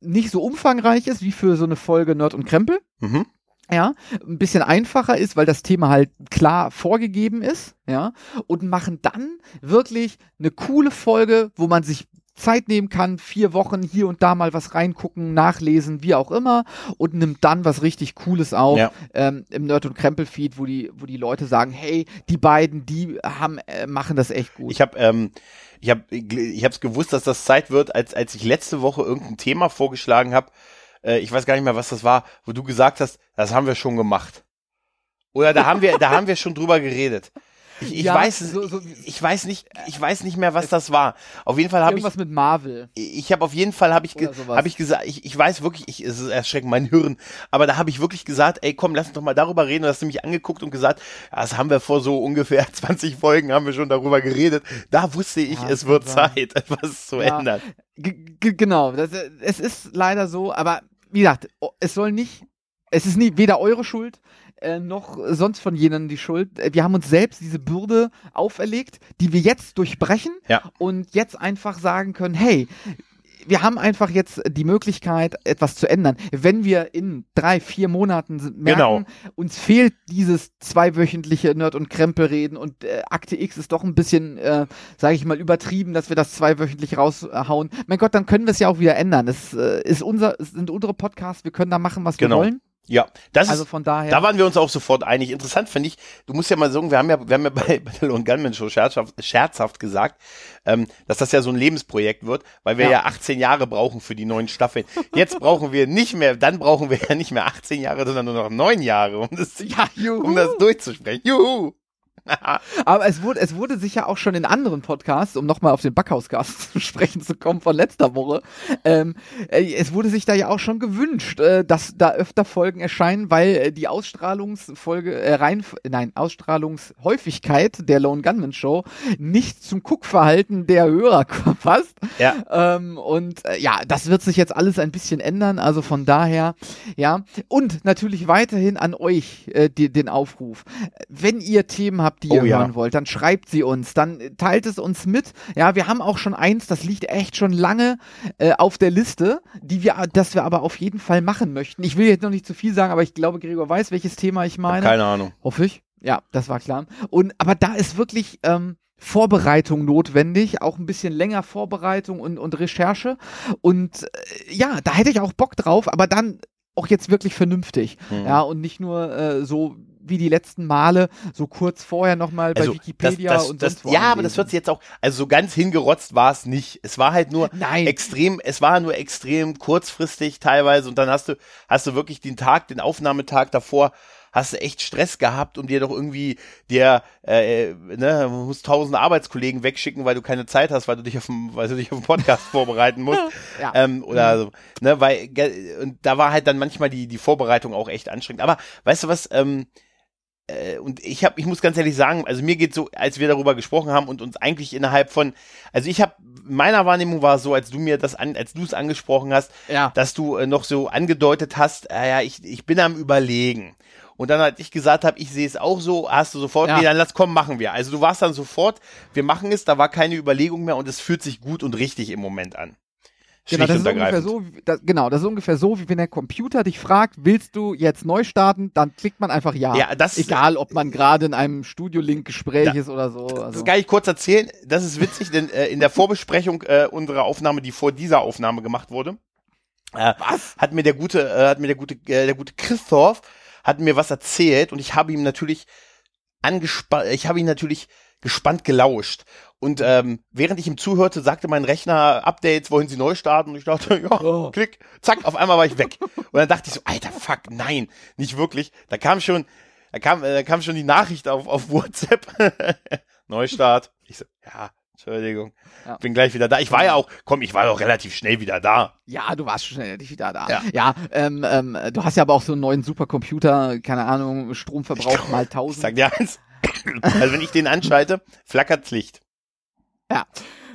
nicht so umfangreich ist wie für so eine Folge Nerd und Krempel. Mhm. Ja, ein bisschen einfacher ist, weil das Thema halt klar vorgegeben ist, ja, und machen dann wirklich eine coole Folge, wo man sich Zeit nehmen kann, vier Wochen hier und da mal was reingucken, nachlesen, wie auch immer, und nimmt dann was richtig Cooles auf ja. ähm, im Nerd- und Krempel-Feed, wo die, wo die Leute sagen, hey, die beiden, die haben, äh, machen das echt gut. Ich habe ähm, ich hab, ich hab's gewusst, dass das Zeit wird, als, als ich letzte Woche irgendein Thema vorgeschlagen habe, äh, ich weiß gar nicht mehr, was das war, wo du gesagt hast, das haben wir schon gemacht. Oder da haben wir, da haben wir schon drüber geredet. Ich, ich ja, weiß, so, so, ich weiß nicht, ich weiß nicht mehr, was das war. Auf jeden Fall habe ich irgendwas mit Marvel. Ich habe auf jeden Fall habe ich habe ich gesagt, ich, ich weiß wirklich, ich, es ist erschreckend mein Hirn, aber da habe ich wirklich gesagt, ey, komm, lass uns doch mal darüber reden. Und hast du mich angeguckt und gesagt, das haben wir vor so ungefähr 20 Folgen haben wir schon darüber geredet. Da wusste ich, ja, es wird Zeit, etwas zu ja, ändern. Genau, das, es ist leider so, aber wie gesagt, es soll nicht es ist nie weder eure Schuld äh, noch sonst von jenen die Schuld. Äh, wir haben uns selbst diese Bürde auferlegt, die wir jetzt durchbrechen ja. und jetzt einfach sagen können, hey, wir haben einfach jetzt die Möglichkeit, etwas zu ändern. Wenn wir in drei, vier Monaten merken, genau. uns fehlt dieses zweiwöchentliche Nerd- und Krempelreden und äh, Akte X ist doch ein bisschen, äh, sage ich mal, übertrieben, dass wir das zweiwöchentlich raushauen. Mein Gott, dann können wir es ja auch wieder ändern. Es äh, ist unser, es sind unsere Podcasts, wir können da machen, was genau. wir wollen. Ja, das also ist, von daher. Da waren wir uns auch sofort einig. Interessant finde ich, du musst ja mal sagen, wir haben ja, wir haben ja bei Battle Gunman Show scherzhaft, scherzhaft gesagt, ähm, dass das ja so ein Lebensprojekt wird, weil wir ja. ja 18 Jahre brauchen für die neuen Staffeln. Jetzt brauchen wir nicht mehr, dann brauchen wir ja nicht mehr 18 Jahre, sondern nur noch neun Jahre, um das, ja, um das durchzusprechen. Juhu! Aber es wurde, es wurde sich ja auch schon in anderen Podcasts, um nochmal auf den Backhausgast zu sprechen zu kommen von letzter Woche, ähm, äh, es wurde sich da ja auch schon gewünscht, äh, dass da öfter Folgen erscheinen, weil äh, die Ausstrahlungsfolge, äh, rein, nein, Ausstrahlungshäufigkeit der Lone Gunman Show nicht zum Guckverhalten der Hörer passt. Ja. Ähm, und äh, ja, das wird sich jetzt alles ein bisschen ändern, also von daher, ja. Und natürlich weiterhin an euch äh, die, den Aufruf. Wenn ihr Themen habt, die oh, ihr ja. hören wollt, dann schreibt sie uns, dann teilt es uns mit. Ja, wir haben auch schon eins, das liegt echt schon lange äh, auf der Liste, die wir, das wir aber auf jeden Fall machen möchten. Ich will jetzt noch nicht zu viel sagen, aber ich glaube, Gregor weiß, welches Thema ich meine. Keine Ahnung. Hoffe ich. Ja, das war klar. Und aber da ist wirklich ähm, Vorbereitung notwendig, auch ein bisschen länger Vorbereitung und, und Recherche. Und äh, ja, da hätte ich auch Bock drauf, aber dann auch jetzt wirklich vernünftig. Mhm. Ja, und nicht nur äh, so wie die letzten Male, so kurz vorher nochmal bei also, Wikipedia das, das, und das, sonst wo Ja, aber das wird jetzt auch, also so ganz hingerotzt war es nicht. Es war halt nur Nein. extrem, es war nur extrem kurzfristig teilweise und dann hast du, hast du wirklich den Tag, den Aufnahmetag davor hast du echt Stress gehabt, um dir doch irgendwie dir, äh, ne, musst tausend Arbeitskollegen wegschicken, weil du keine Zeit hast, weil du dich auf dem, weil du dich auf den Podcast vorbereiten musst. Ja. Ähm, oder mhm. so, ne, weil, und da war halt dann manchmal die, die Vorbereitung auch echt anstrengend. Aber weißt du was, ähm, äh, und ich habe, ich muss ganz ehrlich sagen, also mir geht so, als wir darüber gesprochen haben und uns eigentlich innerhalb von, also ich habe, meiner Wahrnehmung war so, als du mir das an, als du es angesprochen hast, ja. dass du äh, noch so angedeutet hast, äh, ja, ich, ich bin am überlegen. Und dann, als ich gesagt habe, ich sehe es auch so, hast du sofort, ja. nee, dann lass kommen, machen wir. Also du warst dann sofort, wir machen es, da war keine Überlegung mehr und es fühlt sich gut und richtig im Moment an. Genau das, ist ungefähr so, das, genau, das ist ungefähr so, wie wenn der Computer dich fragt, willst du jetzt neu starten, dann klickt man einfach ja. ja das, Egal, ob man gerade in einem Studio-Link-Gespräch ist oder so. Also. Das kann ich kurz erzählen. Das ist witzig, denn äh, in der Vorbesprechung äh, unserer Aufnahme, die vor dieser Aufnahme gemacht wurde, äh, was? hat mir der gute, äh, hat mir der gute, äh, der gute Christoph hat mir was erzählt und ich habe ihm natürlich angespannt, ich habe ihn natürlich gespannt gelauscht. Und ähm, während ich ihm zuhörte, sagte mein Rechner Updates, wollen Sie neu starten? Und ich dachte, ja, oh. klick, zack, auf einmal war ich weg. Und dann dachte ich so, alter Fuck, nein, nicht wirklich. Da kam schon, da kam, äh, da kam schon die Nachricht auf, auf WhatsApp. Neustart. Ich so, ja, Entschuldigung. Ja. Bin gleich wieder da. Ich war ja auch, komm, ich war auch relativ schnell wieder da. Ja, du warst schnell wieder da. Ja, ja ähm, ähm, du hast ja aber auch so einen neuen Supercomputer, keine Ahnung, Stromverbrauch mal 1000. Ich sag dir eins. Also wenn ich den anschalte, flackert's Licht. Ja.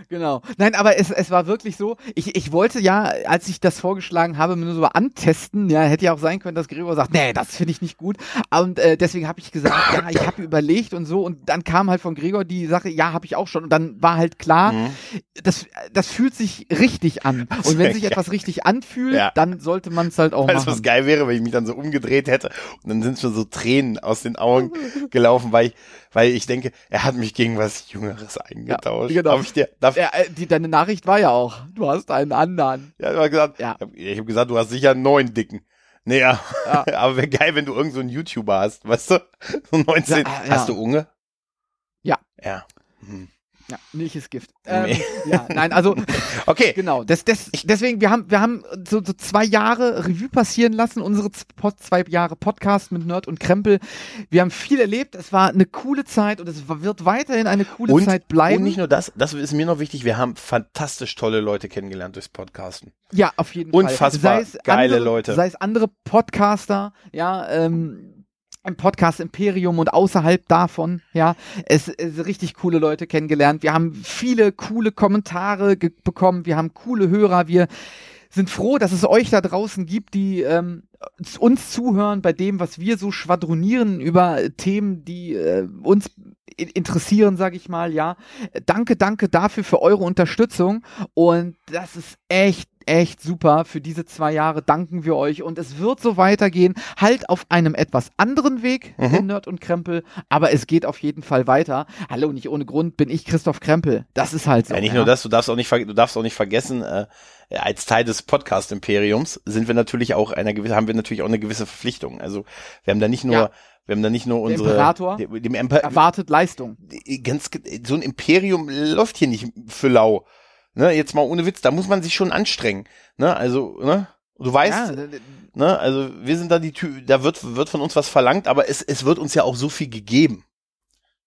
Genau. Nein, aber es, es war wirklich so, ich, ich wollte ja, als ich das vorgeschlagen habe, nur so antesten, ja, hätte ja auch sein können, dass Gregor sagt, nee, das finde ich nicht gut. Und äh, deswegen habe ich gesagt, ja, ich habe überlegt und so. Und dann kam halt von Gregor die Sache, ja, habe ich auch schon. Und dann war halt klar, mhm. das, das fühlt sich richtig an. Und wenn sich etwas richtig anfühlt, ja. dann sollte man es halt auch weißt, machen. was geil wäre, wenn ich mich dann so umgedreht hätte und dann sind schon so Tränen aus den Augen gelaufen, weil ich, weil ich denke, er hat mich gegen was Jüngeres eingetauscht. Ja, genau. Darf ich dir, darf ja, äh, die, deine Nachricht war ja auch, du hast einen anderen. Ja, du hast gesagt, ja. ich habe gesagt, du hast sicher einen neuen Dicken. Nee, ja. ja. aber wäre geil, wenn du irgend so einen YouTuber hast, weißt du? So 19. Ja, hast du Unge? Ja. Ja. Hm. Ja, Milch ist Gift. Ähm, ja, nein, also okay, genau. Das, das, deswegen, wir haben, wir haben so, so zwei Jahre Revue passieren lassen, unsere zwei Jahre Podcast mit Nerd und Krempel. Wir haben viel erlebt. Es war eine coole Zeit und es wird weiterhin eine coole und, Zeit bleiben. Und nicht nur das, das ist mir noch wichtig. Wir haben fantastisch tolle Leute kennengelernt durchs Podcasten. Ja, auf jeden Unfassbar Fall. Unfassbar geile andere, Leute. Sei es andere Podcaster, ja. Ähm, im Podcast Imperium und außerhalb davon, ja, es, es richtig coole Leute kennengelernt. Wir haben viele coole Kommentare bekommen, wir haben coole Hörer, wir sind froh, dass es euch da draußen gibt, die ähm, uns zuhören bei dem, was wir so schwadronieren über Themen, die äh, uns interessieren, sage ich mal, ja. Danke, danke dafür für eure Unterstützung und das ist echt echt super. Für diese zwei Jahre danken wir euch und es wird so weitergehen. Halt auf einem etwas anderen Weg, mhm. in Nerd und Krempel, aber es geht auf jeden Fall weiter. Hallo, nicht ohne Grund bin ich Christoph Krempel. Das ist halt so. Ja, nicht ja. nur das, du darfst auch nicht, du darfst auch nicht vergessen, äh, als Teil des Podcast-Imperiums sind wir natürlich auch einer gewisse, haben wir natürlich auch eine gewisse Verpflichtung. Also wir haben da nicht nur ja. Wir haben da nicht nur unsere. Der Imperator dem Emper erwartet Leistung. Ganz, so ein Imperium läuft hier nicht für lau. Ne, jetzt mal ohne Witz, da muss man sich schon anstrengen. Ne, also, ne? Du weißt, ja, ne, also wir sind da die Tür, da wird, wird von uns was verlangt, aber es, es wird uns ja auch so viel gegeben.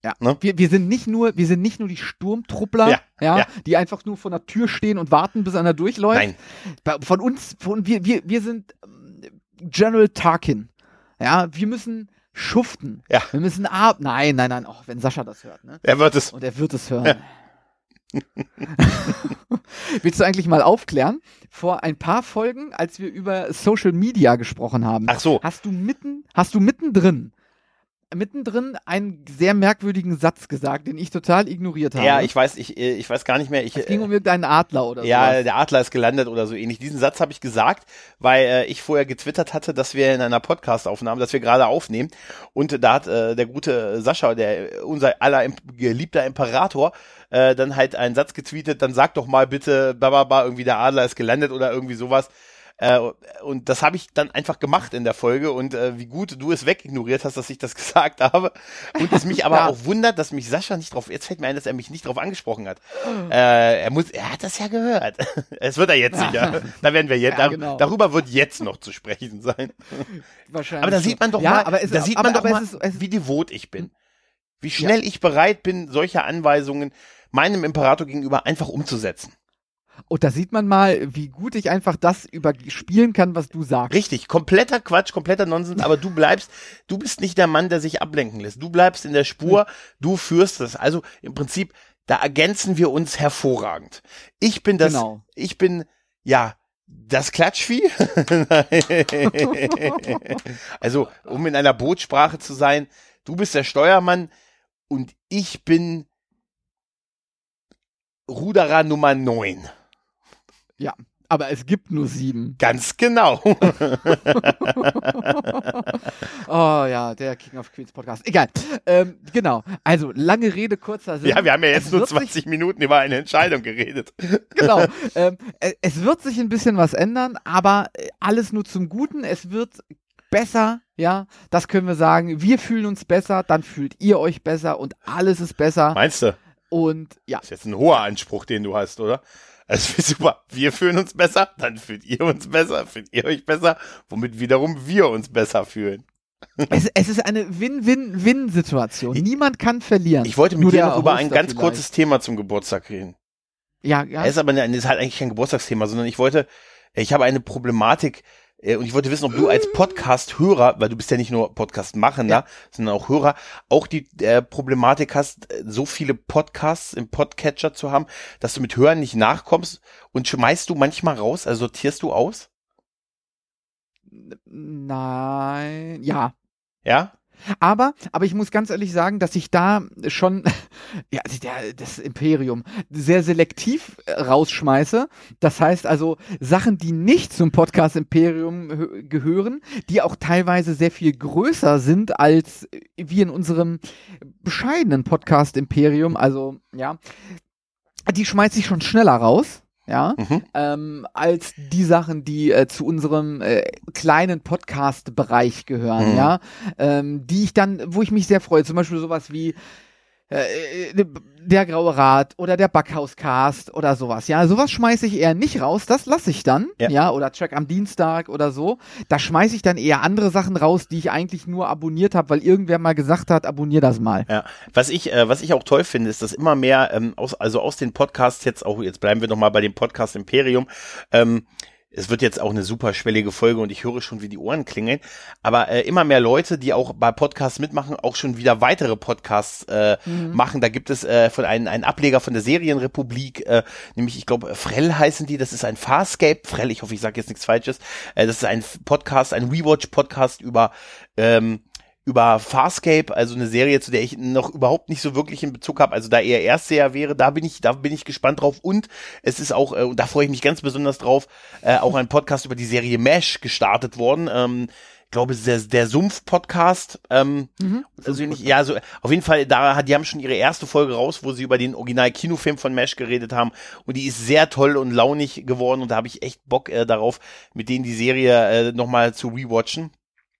Ja, ne? wir, wir sind nicht nur, wir sind nicht nur die Sturmtruppler, ja, ja, ja, die einfach nur vor der Tür stehen und warten, bis einer durchläuft. Nein. Von uns, von, wir, wir, wir sind ähm, General Tarkin. Ja, wir müssen schuften. Ja. Wir müssen ab. Nein, nein, nein. Oh, wenn Sascha das hört, ne? Er wird es. Und er wird es hören. Ja. Willst du eigentlich mal aufklären? Vor ein paar Folgen, als wir über Social Media gesprochen haben, Ach so. hast du mitten, hast du mittendrin mittendrin einen sehr merkwürdigen Satz gesagt, den ich total ignoriert habe. Ja, ich weiß, ich, äh, ich weiß gar nicht mehr. Ich, es ging um irgendeinen Adler oder so. Ja, sowas. der Adler ist gelandet oder so ähnlich. Diesen Satz habe ich gesagt, weil äh, ich vorher getwittert hatte, dass wir in einer Podcast-Aufnahme, dass wir gerade aufnehmen. Und da hat äh, der gute Sascha, der unser aller geliebter Imperator, äh, dann halt einen Satz getweetet, dann sag doch mal bitte, bababa, irgendwie der Adler ist gelandet oder irgendwie sowas. Äh, und das habe ich dann einfach gemacht in der Folge und äh, wie gut du es wegignoriert hast, dass ich das gesagt habe. Und es mich aber ja. auch wundert, dass mich Sascha nicht drauf, jetzt fällt mir ein, dass er mich nicht drauf angesprochen hat. Äh, er muss, er hat das ja gehört. Es wird er jetzt sicher. Da werden wir jetzt, ja, genau. darüber wird jetzt noch zu sprechen sein. Wahrscheinlich. Aber da sieht man doch ja, mal, aber es, da sieht man aber, doch mal, ist, wie devot ich bin. Wie schnell ich bereit bin, solche Anweisungen meinem Imperator gegenüber einfach umzusetzen. Und da sieht man mal, wie gut ich einfach das überspielen kann, was du sagst. Richtig, kompletter Quatsch, kompletter Nonsens, aber du bleibst, du bist nicht der Mann, der sich ablenken lässt. Du bleibst in der Spur, du führst es. Also im Prinzip, da ergänzen wir uns hervorragend. Ich bin das, genau. ich bin, ja, das Klatschvieh? also, um in einer Bootsprache zu sein, du bist der Steuermann und ich bin Ruderer Nummer 9. Ja, aber es gibt nur sieben. Ganz genau. oh ja, der King of Queens Podcast. Egal. Ähm, genau. Also, lange Rede, kurzer Sinn. Ja, wir haben ja jetzt es nur 20 Minuten über eine Entscheidung geredet. genau. Ähm, äh, es wird sich ein bisschen was ändern, aber äh, alles nur zum Guten. Es wird besser, ja, das können wir sagen. Wir fühlen uns besser, dann fühlt ihr euch besser und alles ist besser. Meinst du? Und ja. Das ist jetzt ein hoher Anspruch, den du hast, oder? Also super, wir fühlen uns besser, dann fühlt ihr uns besser, fühlt ihr euch besser, womit wiederum wir uns besser fühlen. Es, es ist eine Win-Win-Win-Situation. Niemand kann verlieren. Ich wollte mit dir noch über ein ganz vielleicht. kurzes Thema zum Geburtstag reden. Ja, ja. Es ist aber eine, ist halt eigentlich kein Geburtstagsthema, sondern ich wollte, ich habe eine Problematik, und ich wollte wissen, ob du als Podcast-Hörer, weil du bist ja nicht nur Podcast-Machender, ja. sondern auch Hörer, auch die äh, Problematik hast, äh, so viele Podcasts im Podcatcher zu haben, dass du mit Hören nicht nachkommst und schmeißt du manchmal raus, also sortierst du aus? Nein, ja. Ja? Aber, aber ich muss ganz ehrlich sagen, dass ich da schon, ja, das Imperium sehr selektiv äh, rausschmeiße. Das heißt also Sachen, die nicht zum Podcast Imperium gehören, die auch teilweise sehr viel größer sind als wir in unserem bescheidenen Podcast Imperium. Also, ja, die schmeiße ich schon schneller raus ja, mhm. ähm, als die Sachen, die äh, zu unserem äh, kleinen Podcast-Bereich gehören, mhm. ja, ähm, die ich dann, wo ich mich sehr freue, zum Beispiel sowas wie äh, äh, der Graue Rat oder der Backhauscast oder sowas. Ja, sowas schmeiße ich eher nicht raus, das lasse ich dann. Ja. ja, oder Track am Dienstag oder so. Da schmeiße ich dann eher andere Sachen raus, die ich eigentlich nur abonniert habe, weil irgendwer mal gesagt hat, abonnier das mal. Ja, was ich, äh, was ich auch toll finde, ist, dass immer mehr, ähm, aus, also aus den Podcasts jetzt auch, jetzt bleiben wir noch mal bei dem Podcast Imperium, ähm, es wird jetzt auch eine super schwellige Folge und ich höre schon, wie die Ohren klingeln. Aber äh, immer mehr Leute, die auch bei Podcasts mitmachen, auch schon wieder weitere Podcasts äh, mhm. machen. Da gibt es äh, von einem einen Ableger von der Serienrepublik, äh, nämlich ich glaube Frell heißen die. Das ist ein Farscape. Frell, ich hoffe, ich sage jetzt nichts Falsches. Äh, das ist ein Podcast, ein Rewatch-Podcast über ähm, über Farscape, also eine Serie, zu der ich noch überhaupt nicht so wirklich in Bezug habe, also da eher Erstseher wäre, da bin ich, da bin ich gespannt drauf und es ist auch, äh, da freue ich mich ganz besonders drauf, äh, auch ein Podcast über die Serie Mesh gestartet worden. Ähm, ich glaube, der, der Sumpf-Podcast. Ähm, mhm. also nicht, ja, so auf jeden Fall, da hat, die haben schon ihre erste Folge raus, wo sie über den Original-Kinofilm von Mesh geredet haben. Und die ist sehr toll und launig geworden und da habe ich echt Bock äh, darauf, mit denen die Serie äh, nochmal zu rewatchen.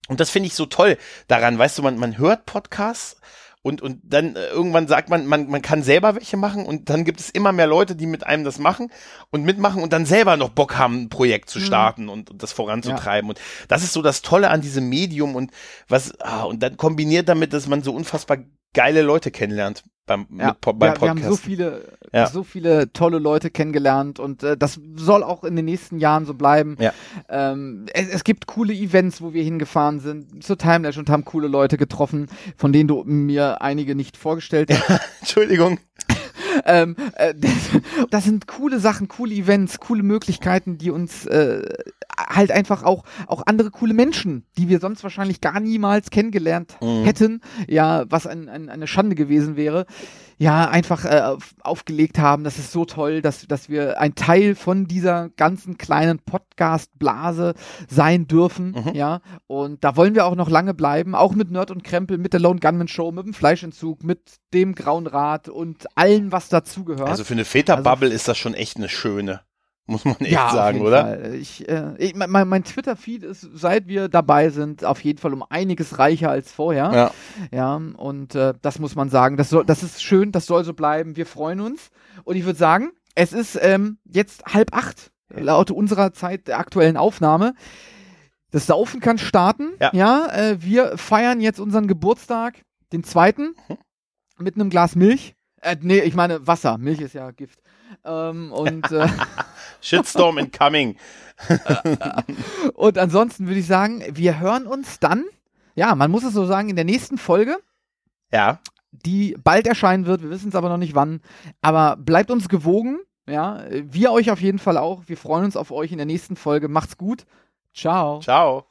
Und das finde ich so toll daran, weißt du, man, man hört Podcasts und, und dann äh, irgendwann sagt man, man, man kann selber welche machen und dann gibt es immer mehr Leute, die mit einem das machen und mitmachen und dann selber noch Bock haben, ein Projekt zu mhm. starten mhm. und, und, das voranzutreiben. Ja. Und das ist so das Tolle an diesem Medium und was, ah, und dann kombiniert damit, dass man so unfassbar geile Leute kennenlernt beim, ja. mit, beim ja, Wir haben so viele, ja. so viele tolle Leute kennengelernt und äh, das soll auch in den nächsten Jahren so bleiben. Ja. Ähm, es, es, gibt coole Events, wo wir hingefahren sind zur Timelash und haben coole Leute getroffen, von denen du mir einige nicht vorgestellt hast. Entschuldigung. ähm, äh, das, das, sind coole Sachen, coole Events, coole Möglichkeiten, die uns äh, halt einfach auch, auch andere coole Menschen, die wir sonst wahrscheinlich gar niemals kennengelernt mhm. hätten, ja, was ein, ein, eine Schande gewesen wäre, ja, einfach äh, aufgelegt haben. Das ist so toll, dass, dass wir ein Teil von dieser ganzen kleinen Podcast-Blase sein dürfen, mhm. ja. Und da wollen wir auch noch lange bleiben, auch mit Nerd und Krempel, mit der Lone Gunman Show, mit dem Fleischentzug, mit dem Grauen Rad und allem, was dazugehört. Also für eine Väterbubble also, ist das schon echt eine schöne. Muss man echt ja, sagen, oder? Ich, äh, ich, mein, mein Twitter-Feed ist, seit wir dabei sind, auf jeden Fall um einiges reicher als vorher. Ja. Ja, und äh, das muss man sagen. Das, soll, das ist schön, das soll so bleiben. Wir freuen uns. Und ich würde sagen, es ist ähm, jetzt halb acht, laut unserer Zeit der aktuellen Aufnahme. Das Saufen kann starten. Ja, ja äh, wir feiern jetzt unseren Geburtstag, den zweiten, mhm. mit einem Glas Milch. Äh, nee, ich meine Wasser. Milch ist ja Gift. Ähm, und äh, Shitstorm incoming. und ansonsten würde ich sagen, wir hören uns dann, ja, man muss es so sagen, in der nächsten Folge. Ja. Die bald erscheinen wird, wir wissen es aber noch nicht wann. Aber bleibt uns gewogen. Ja, wir euch auf jeden Fall auch. Wir freuen uns auf euch in der nächsten Folge. Macht's gut. Ciao. Ciao.